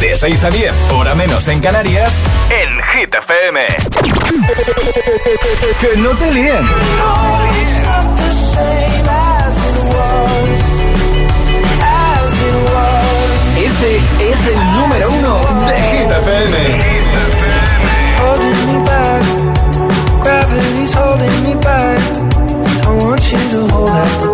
De 6 a 10, hora menos en Canarias, en Hit FM. que no te líen. Este es el número uno de Hit FM. Gravity's holding me back. I want you to hold out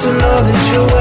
To know that you're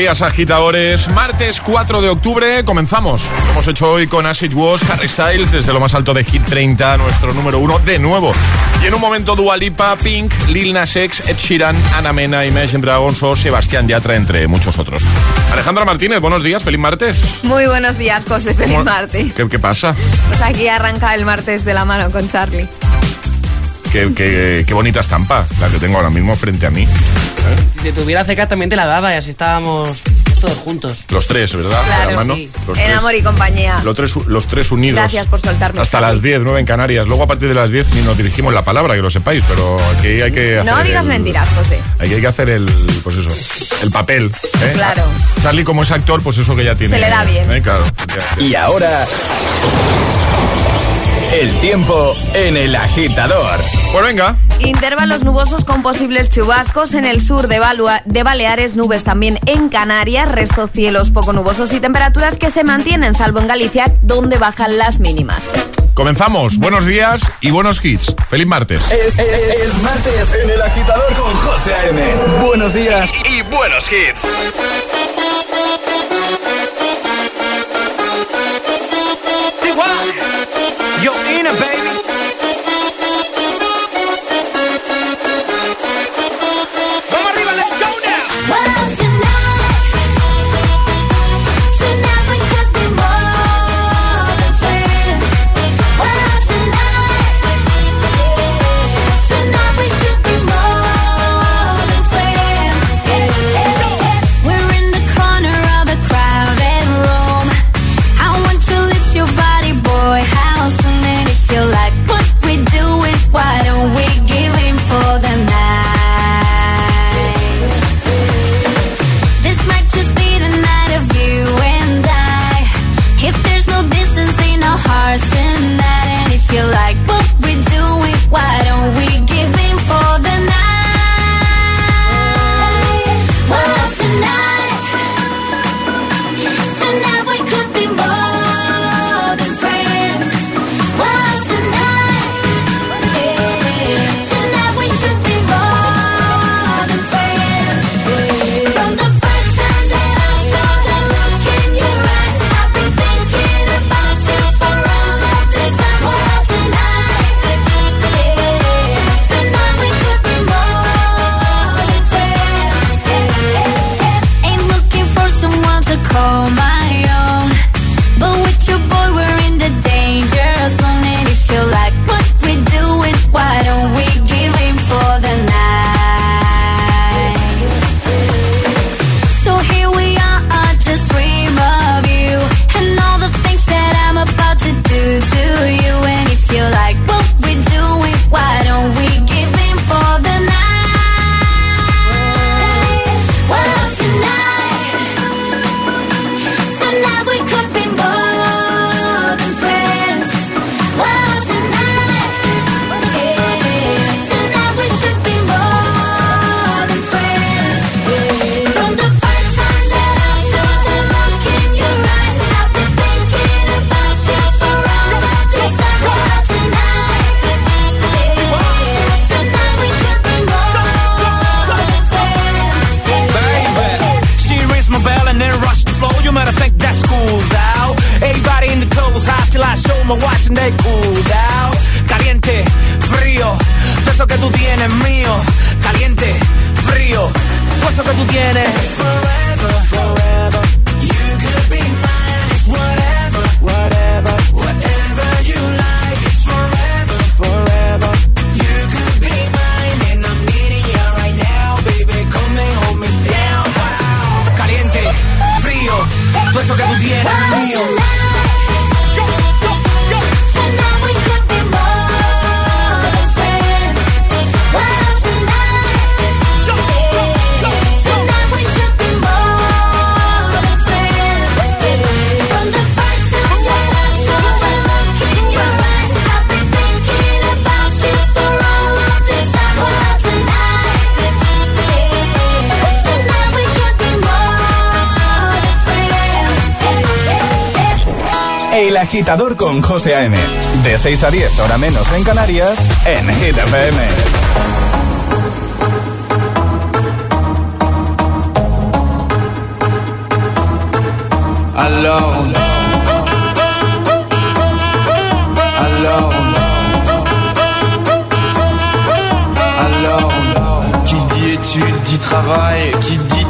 días, agitadores. Martes 4 de octubre, comenzamos. Lo hemos hecho hoy con Acid Wash, Harry Styles, desde lo más alto de Hit 30, nuestro número uno de nuevo. Y en un momento Dua Lipa, Pink, Lil Nas X, Ed Sheeran, Ana Mena, Imagine Dragons o Sebastián Yatra, entre muchos otros. Alejandra Martínez, buenos días, feliz martes. Muy buenos días, José. Feliz ¿Cómo- martes. ¿Qué, qué pasa? Pues aquí arranca el martes de la mano con Charlie. Qué, qué- qué bonita estampa la que tengo ahora mismo frente a mí. Si te tuviera cerca también te la daba y así estábamos todos juntos. Los tres, ¿verdad? Claro, hermano? sí. Los En tres. amor y compañía. Los tres, los tres unidos. Gracias por soltarme, Hasta las 10, 9 en Canarias. Luego a partir de las 10 ni nos dirigimos la palabra, que lo sepáis, pero aquí hay que hacer No digas el- mentiras, José. Aquí hay que hacer el, pues eso, el papel. ¿eh? Claro. Charlie como es actor, pues eso que ya tiene. Se le da bien. ¿eh? Claro. ya- Y ahora, el tiempo en el agitador. Pues venga. Intervalos nubosos con posibles chubascos en el sur de, Balua- de Baleares, nubes también en Canarias, resto cielos poco nubosos y temperaturas que se mantienen, salvo en Galicia, donde bajan las mínimas. Comenzamos. Buenos días y buenos hits. Feliz martes. Es, es- es martes en el agitador con José A.M. Buenos días. y buenos hits. a baby. Agitador con José A.M. De 6 a 10, hora menos en Canarias, en Hit FM. Alone. Alone. Alone. Qui dit études dit travail, qui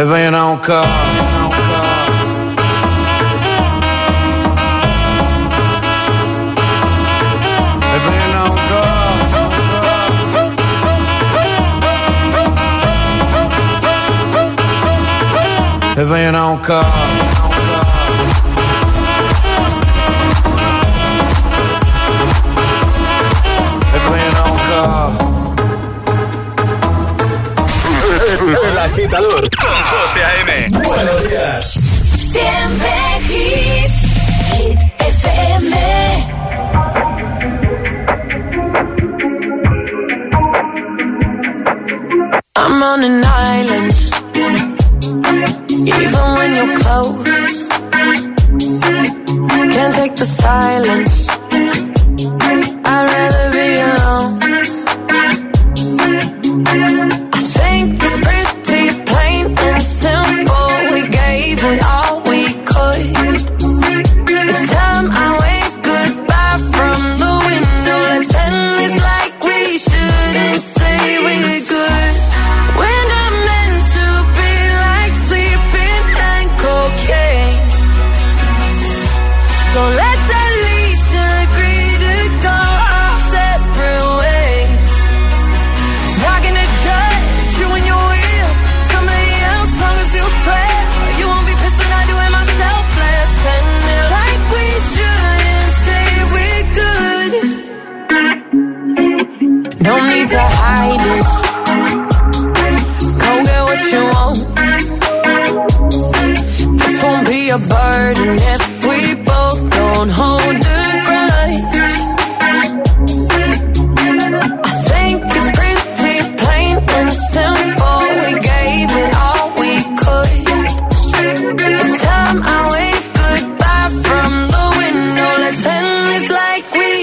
e venha ancora. E venha ancora. E venha ancora. El agitador con José A.M. Buenos días. Siempre hits, Hit FM. I'm on an island. Even when you're close, can't take the silence.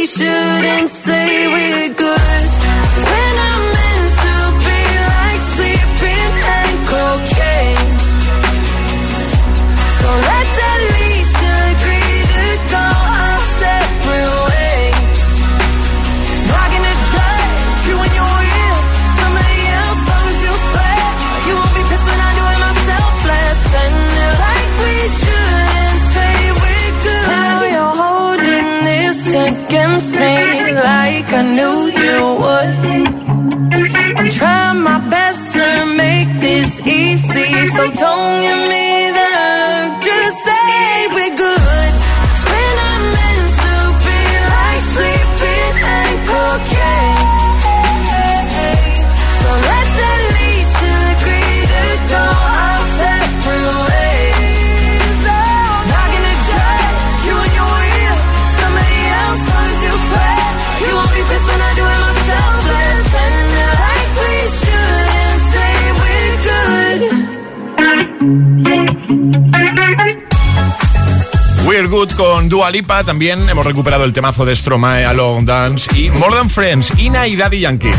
Shouldn't say we're tongue in me con Dua Lipa. También hemos recuperado el temazo de Stromae, Alone Dance y More Than Friends, Ina y Daddy Yankee.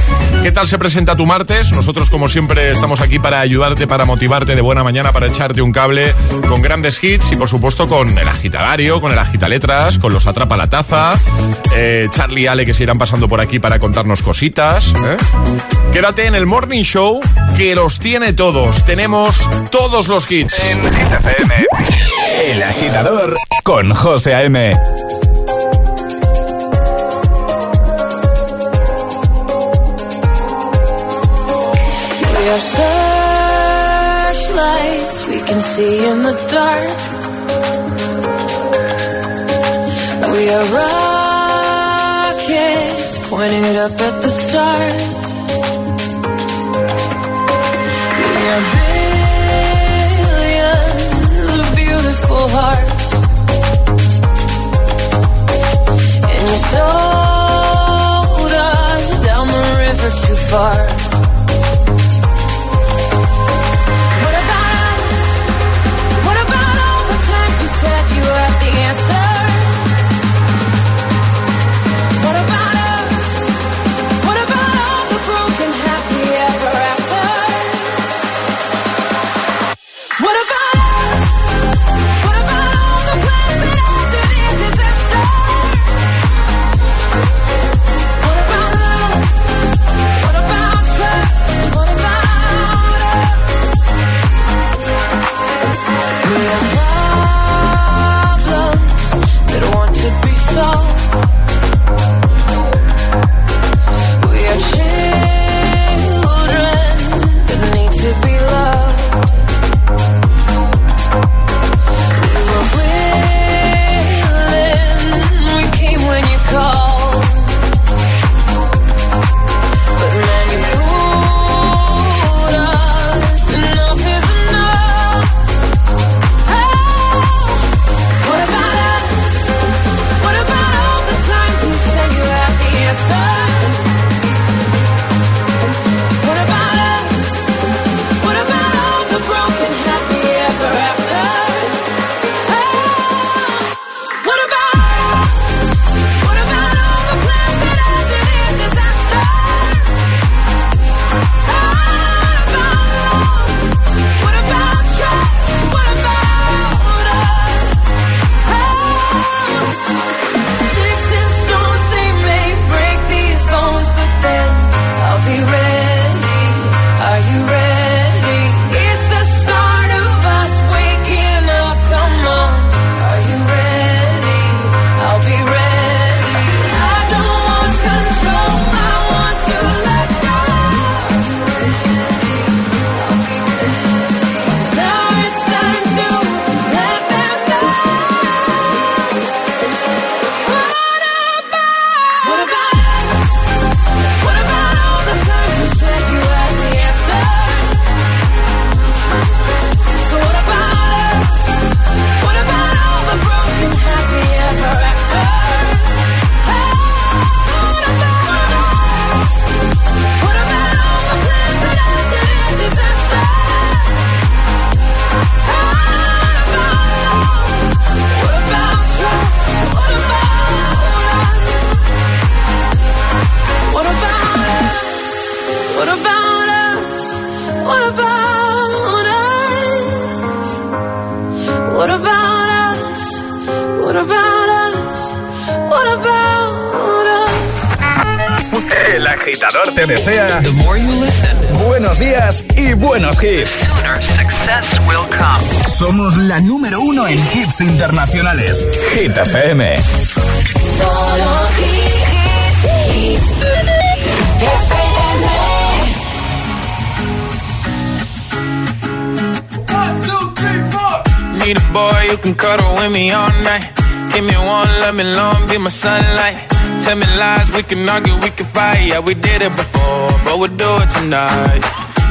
¿Qué tal se presenta tu martes? Nosotros, como siempre, estamos aquí para ayudarte, para motivarte de buena mañana, para echarte un cable con grandes hits y, por supuesto, con el agitadario, con el agitaletras, con los atrapa la taza, eh, Charlie y Ale que se irán pasando por aquí para contarnos cositas. ¿eh? Quédate en el Morning Show que los tiene todos. Tenemos todos los hits. En. El agitador con José A.M. We are searchlights we can see in the dark. We are rockets pointing it up at the stars. sodas down the river too far. Hits internacionales. Hit FM. Solo hit, hit, Need a boy who can cuddle with me all night. Give me one, let me long, be my sunlight. Tell me lies, we can argue, we can fight. Yeah, we did it before, but we'll do it tonight.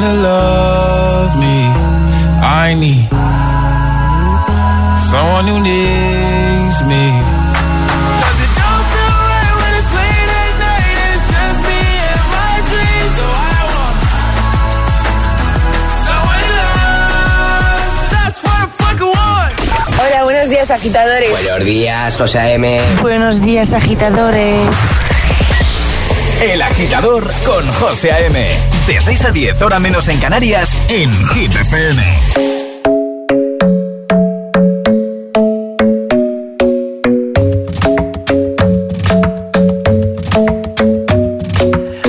someone to love me. I need someone who needs me. 'Cause it don't feel right when it's late at night and it's just me and my dreams. So I want someone to love. That's what I fucking want. Hola, buenos días, agitadores. Buenos días, José A.M. Buenos días, agitadores. El agitador con José A.M. De 6 a 10, hora menos en Canarias, en Hit FM.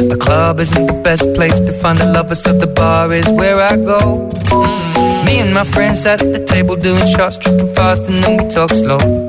The club isn't the best place to find the lovers, so the bar is where I go. Me and my friends at the table doing shots, tripping fast, and then we talk slow.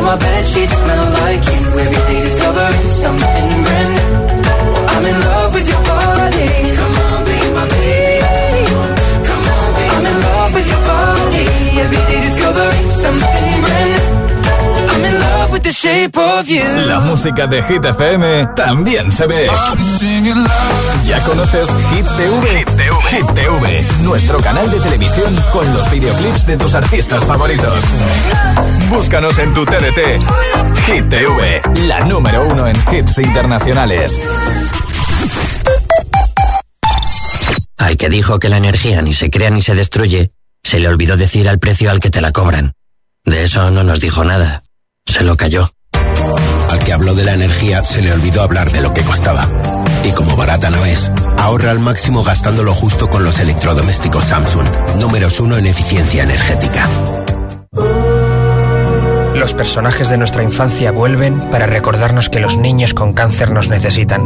Now my bed sheets smell like you. Every day discovering something brand new. I'm in love with your body. Come on, shape of you. La música de Hit FM también se ve. ¿Ya conoces Hit TV? Hit TV, nuestro canal de televisión con los videoclips de tus artistas favoritos. Búscanos en tu TDT. Hit TV, la número uno en hits internacionales. Al que dijo que la energía ni se crea ni se destruye, se le olvidó decir al precio al que te la cobran. De eso no nos dijo nada. Se lo cayó. Al que habló de la energía se le olvidó hablar de lo que costaba. Y como barata no es, ahorra al máximo gastando lo justo con los electrodomésticos Samsung, números uno en eficiencia energética. Los personajes de nuestra infancia vuelven para recordarnos que los niños con cáncer nos necesitan.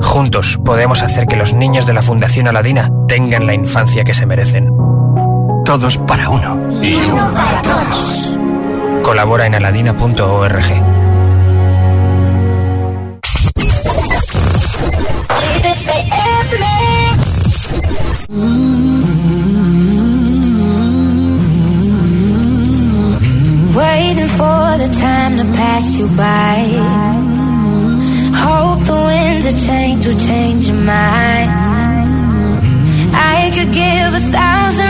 Juntos podemos hacer que los niños de la Fundación Aladina tengan la infancia que se merecen. Todos para uno. Y uno para todos. Colabora en aladina.org. Waiting for the time to pass you by. Hope the winds of change will change your mind. I could give a thousand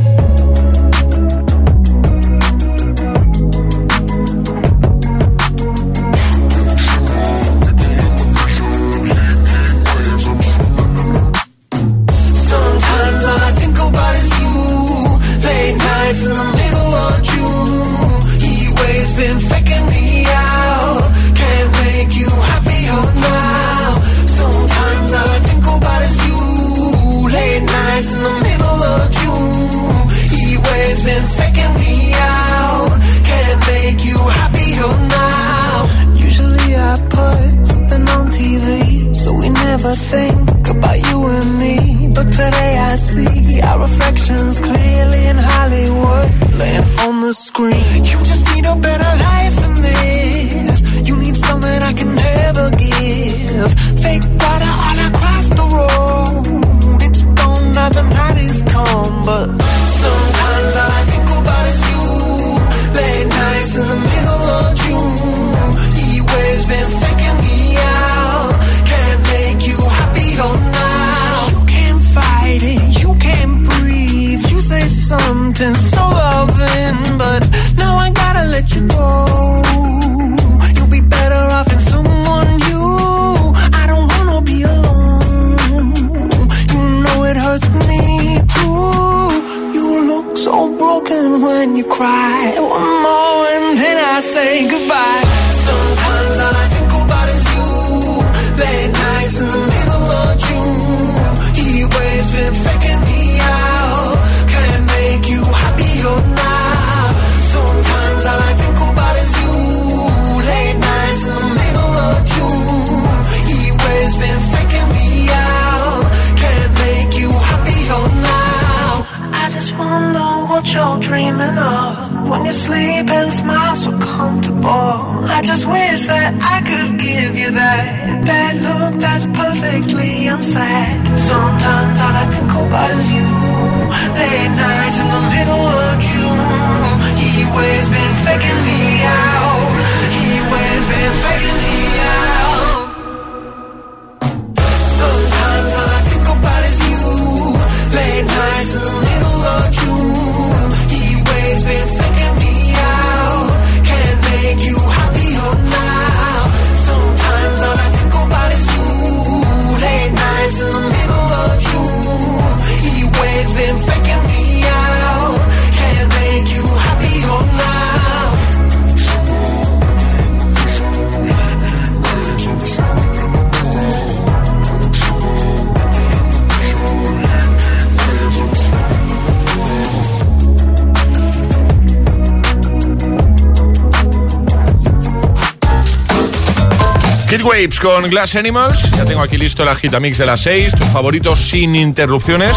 Waves con Glass Animals. Ya tengo aquí listo el agitamix de las 6, tus favoritos sin interrupciones.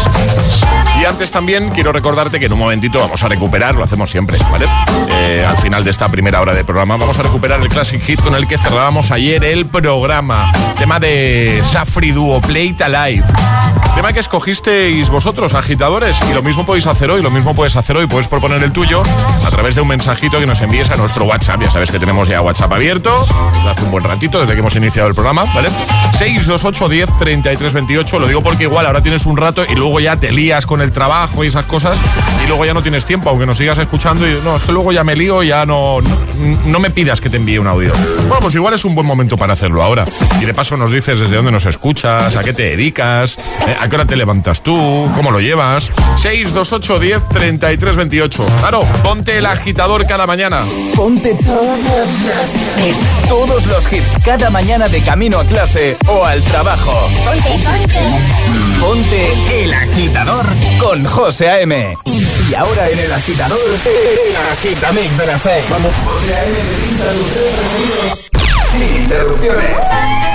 Y antes también quiero recordarte que en un momentito vamos a recuperar, lo hacemos siempre, ¿vale? Eh, al final de esta primera hora de programa vamos a recuperar el Classic Hit con el que cerrábamos ayer el programa. Tema de Safri Duo Play Alive. Que escogisteis vosotros, agitadores, y lo mismo podéis hacer hoy, lo mismo puedes hacer hoy, puedes proponer el tuyo a través de un mensajito que nos envíes a nuestro WhatsApp. Ya sabes que tenemos ya WhatsApp abierto, hace un buen ratito, desde que hemos iniciado el programa, ¿vale? 628 10 33 28, lo digo porque igual ahora tienes un rato y luego ya te lías con el trabajo y esas cosas y luego ya no tienes tiempo, aunque nos sigas escuchando y no, es que luego ya me lío ya no, no, no me pidas que te envíe un audio. Bueno, pues igual es un buen momento para hacerlo ahora. Y de paso nos dices desde dónde nos escuchas, a qué te dedicas, eh, a qué hora te levantas tú, cómo lo llevas. 628 10 33 28. Claro, ponte el agitador cada mañana. Ponte todos los, hits cada mañana de camino a clase o al trabajo. Ponte, ponte. Ponte el agitador con José A.M. Y ahora en el agitador, el agitamix de las 6. Vamos, José A.M. sin interrupciones.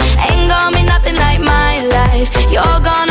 life. You're gonna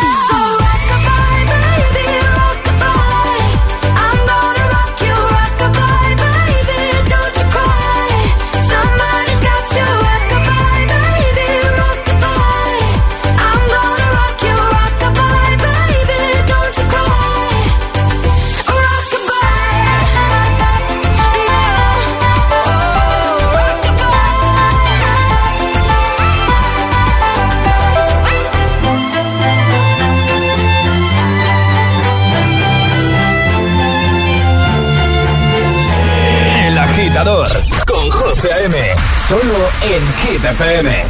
José. Solo en Hit FM.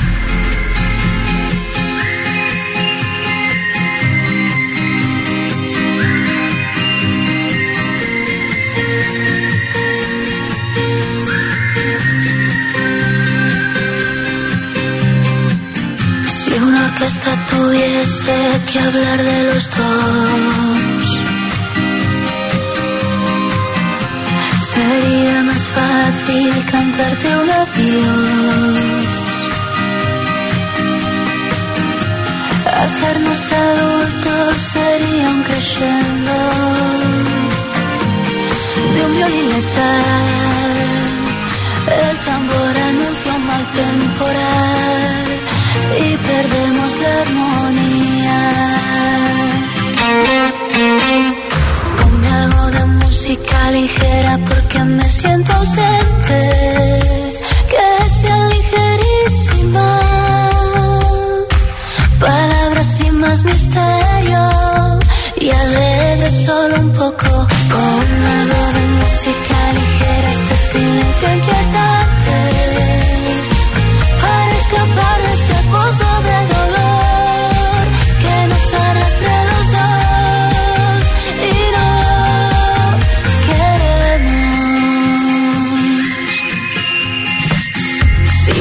Si una orquesta tuviese que hablar de los Hacernos adultos sería un crescendo de un violín letal. El tambor anuncia un mal temporal y perdemos la armonía.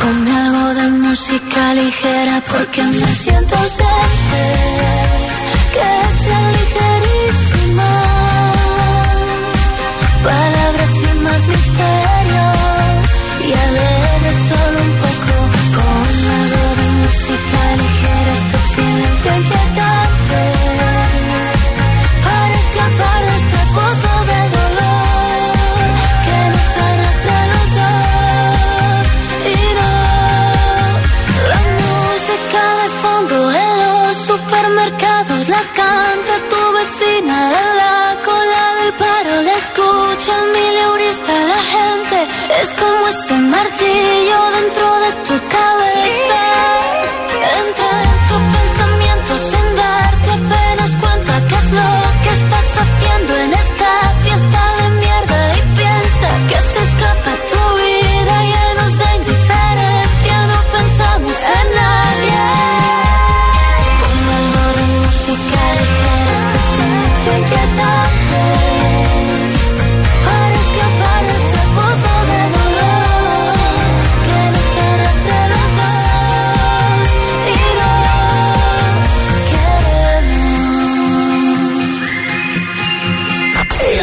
Ponme algo de música ligera porque me siento ausente, que sea ligerísima. Palabras sin más misterio y alegre solo un poco. Ponme algo de música ligera, este silencio ese martillo dentro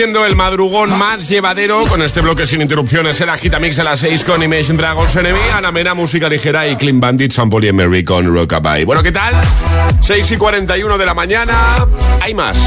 Haciendo el madrugón más llevadero con este bloque sin interrupciones. El Agitamix de las 6 con Imagine Dragons Enemy, Ana Mena, música ligera y Clean Bandit, San Pauli y Mary con Rockabye. Bueno, ¿qué tal? 6 y 41 de la mañana. Hay más.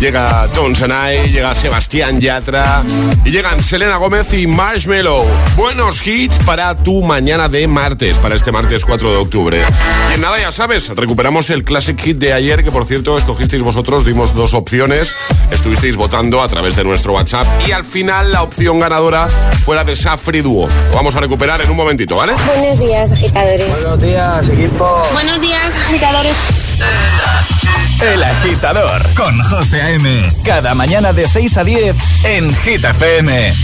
Llega Tom Sanai, llega Sebastián Yatra y llegan Selena Gómez y Marshmello. Buenos hits para tu mañana de martes, para este martes 4 de octubre. Y en nada, ya sabes, recuperamos el Classic Hit de ayer, que por cierto escogisteis vosotros, dimos dos opciones, estuvisteis votando a través de nuestro WhatsApp y al final la opción ganadora fue la de Safri Duo. Lo vamos a recuperar en un momentito, ¿vale? Buenos días, agitadores. Buenos días, equipo. Buenos días, agitadores. El agitador con José A.M. Cada mañana de 6 a 10 en Hit FM.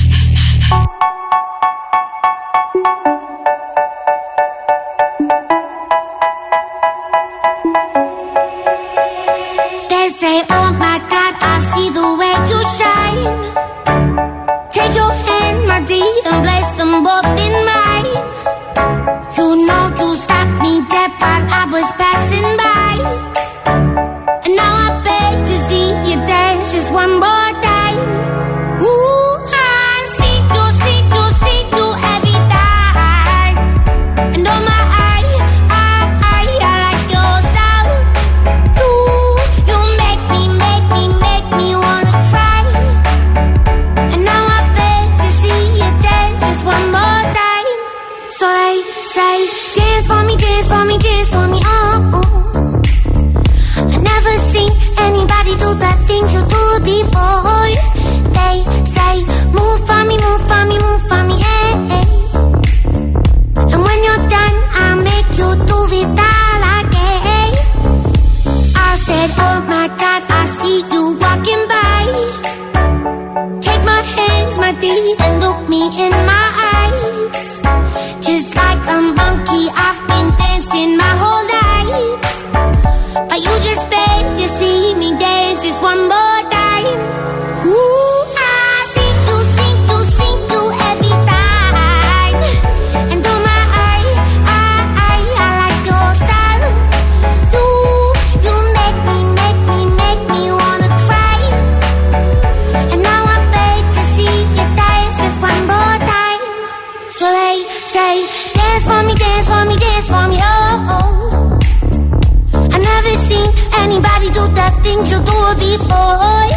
Do before.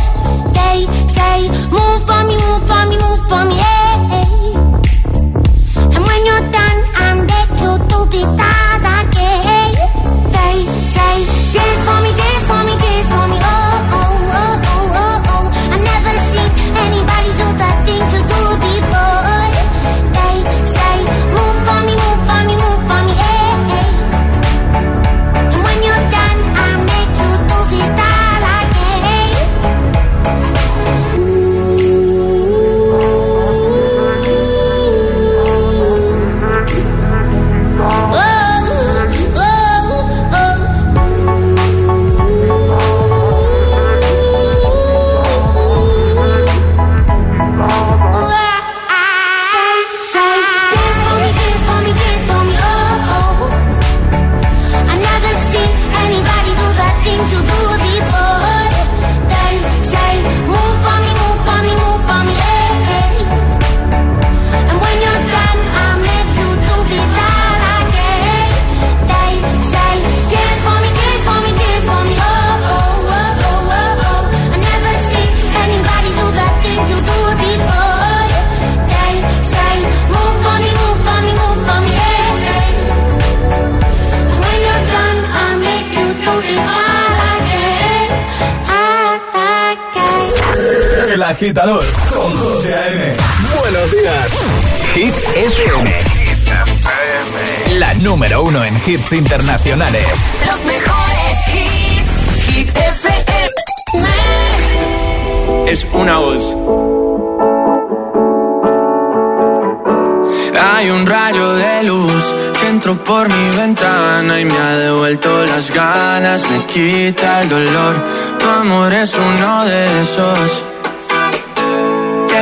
They say, move for me, move for me, move for me, eh. eh. And when you're done, I'm back to do it all agitador con José A.M. Buenos días. Hit FM. La número uno en hits internacionales. Los mejores hits. Hit FM. Es una voz. Hay un rayo de luz que entró por mi ventana y me ha devuelto las ganas, me quita el dolor. Tu amor es uno de esos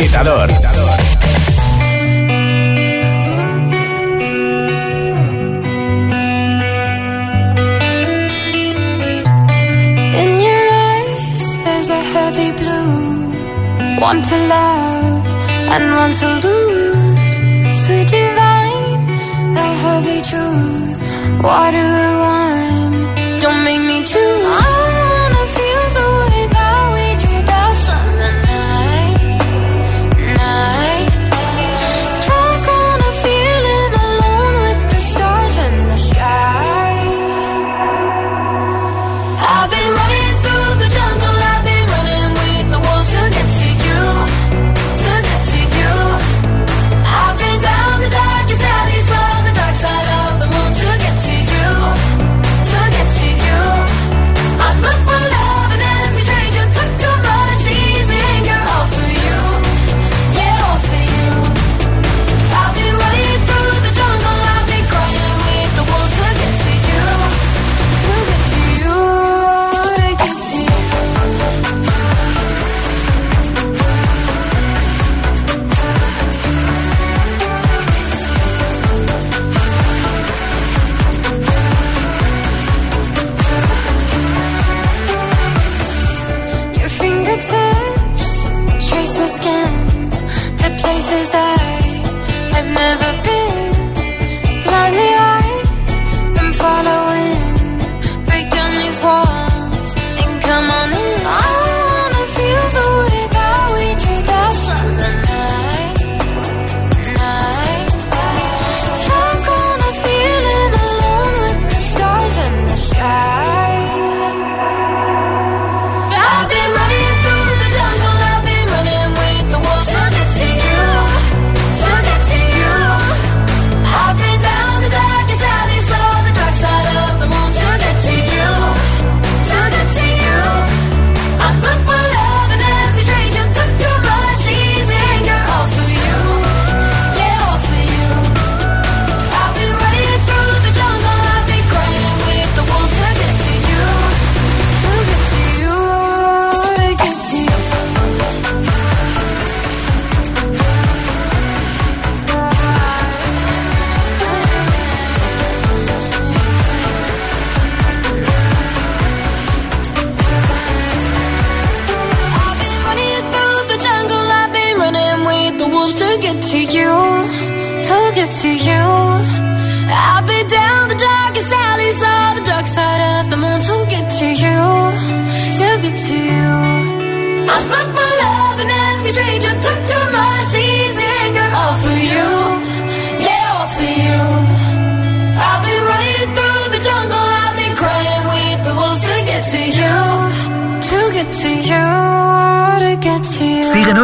agitador.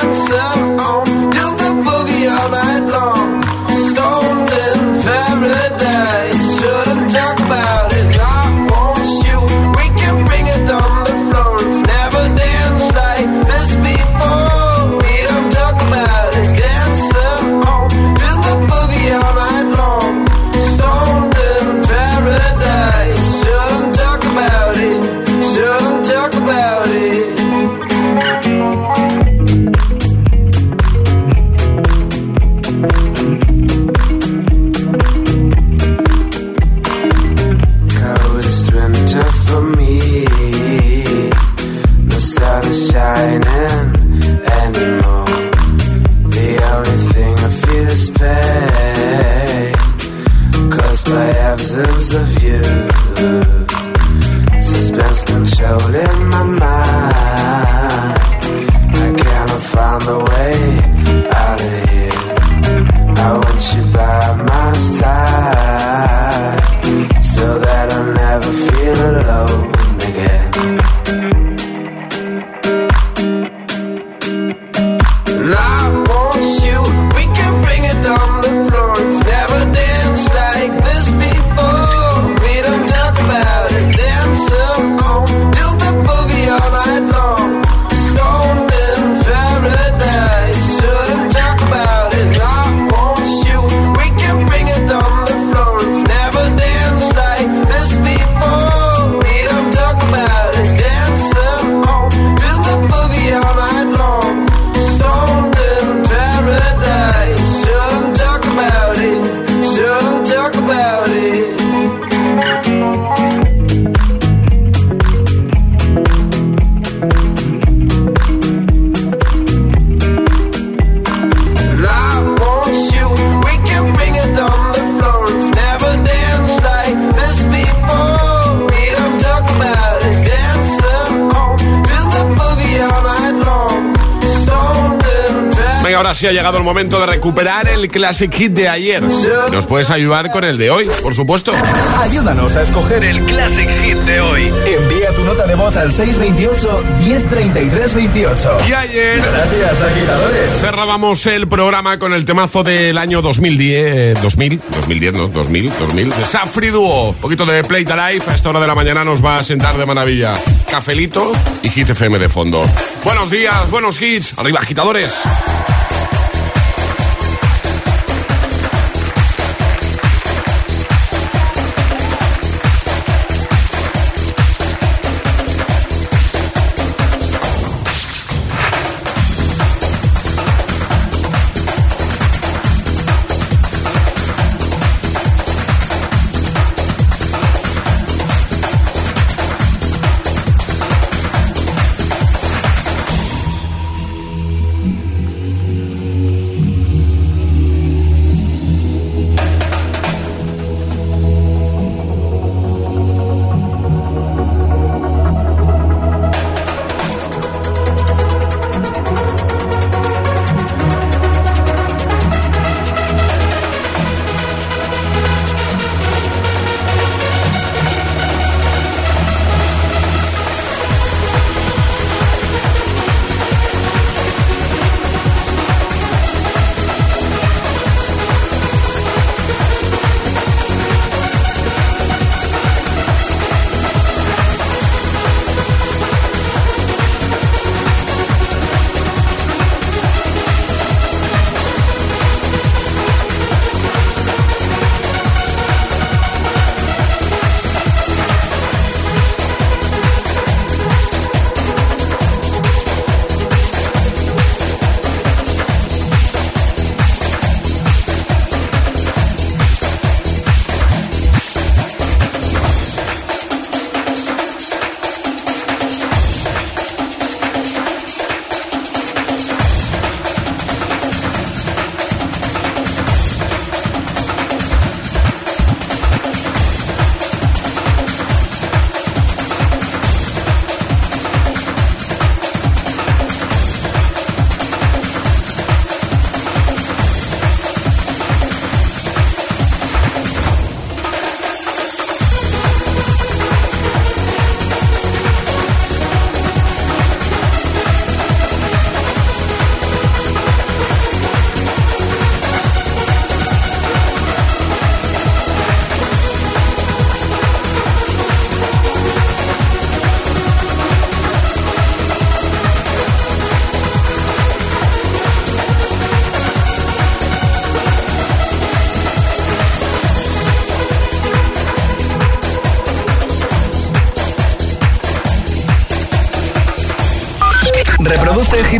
dancer on, do the boogie all night. casi ha llegado el momento de recuperar el Classic Hit de ayer. Nos puedes ayudar con el de hoy, por supuesto. Ayúdanos a escoger el Classic Hit de hoy. Envía tu nota de voz al 628-103328. Y ayer... Gracias, agitadores. Cerrábamos el programa con el temazo del año 2010... 2000, 2010, ¿no? 2000, 2000. Safri Duo. Poquito de Play the Life. A esta hora de la mañana nos va a sentar de maravilla. Cafelito y Hit FM de fondo. Buenos días, buenos hits. Arriba, agitadores.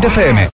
FM.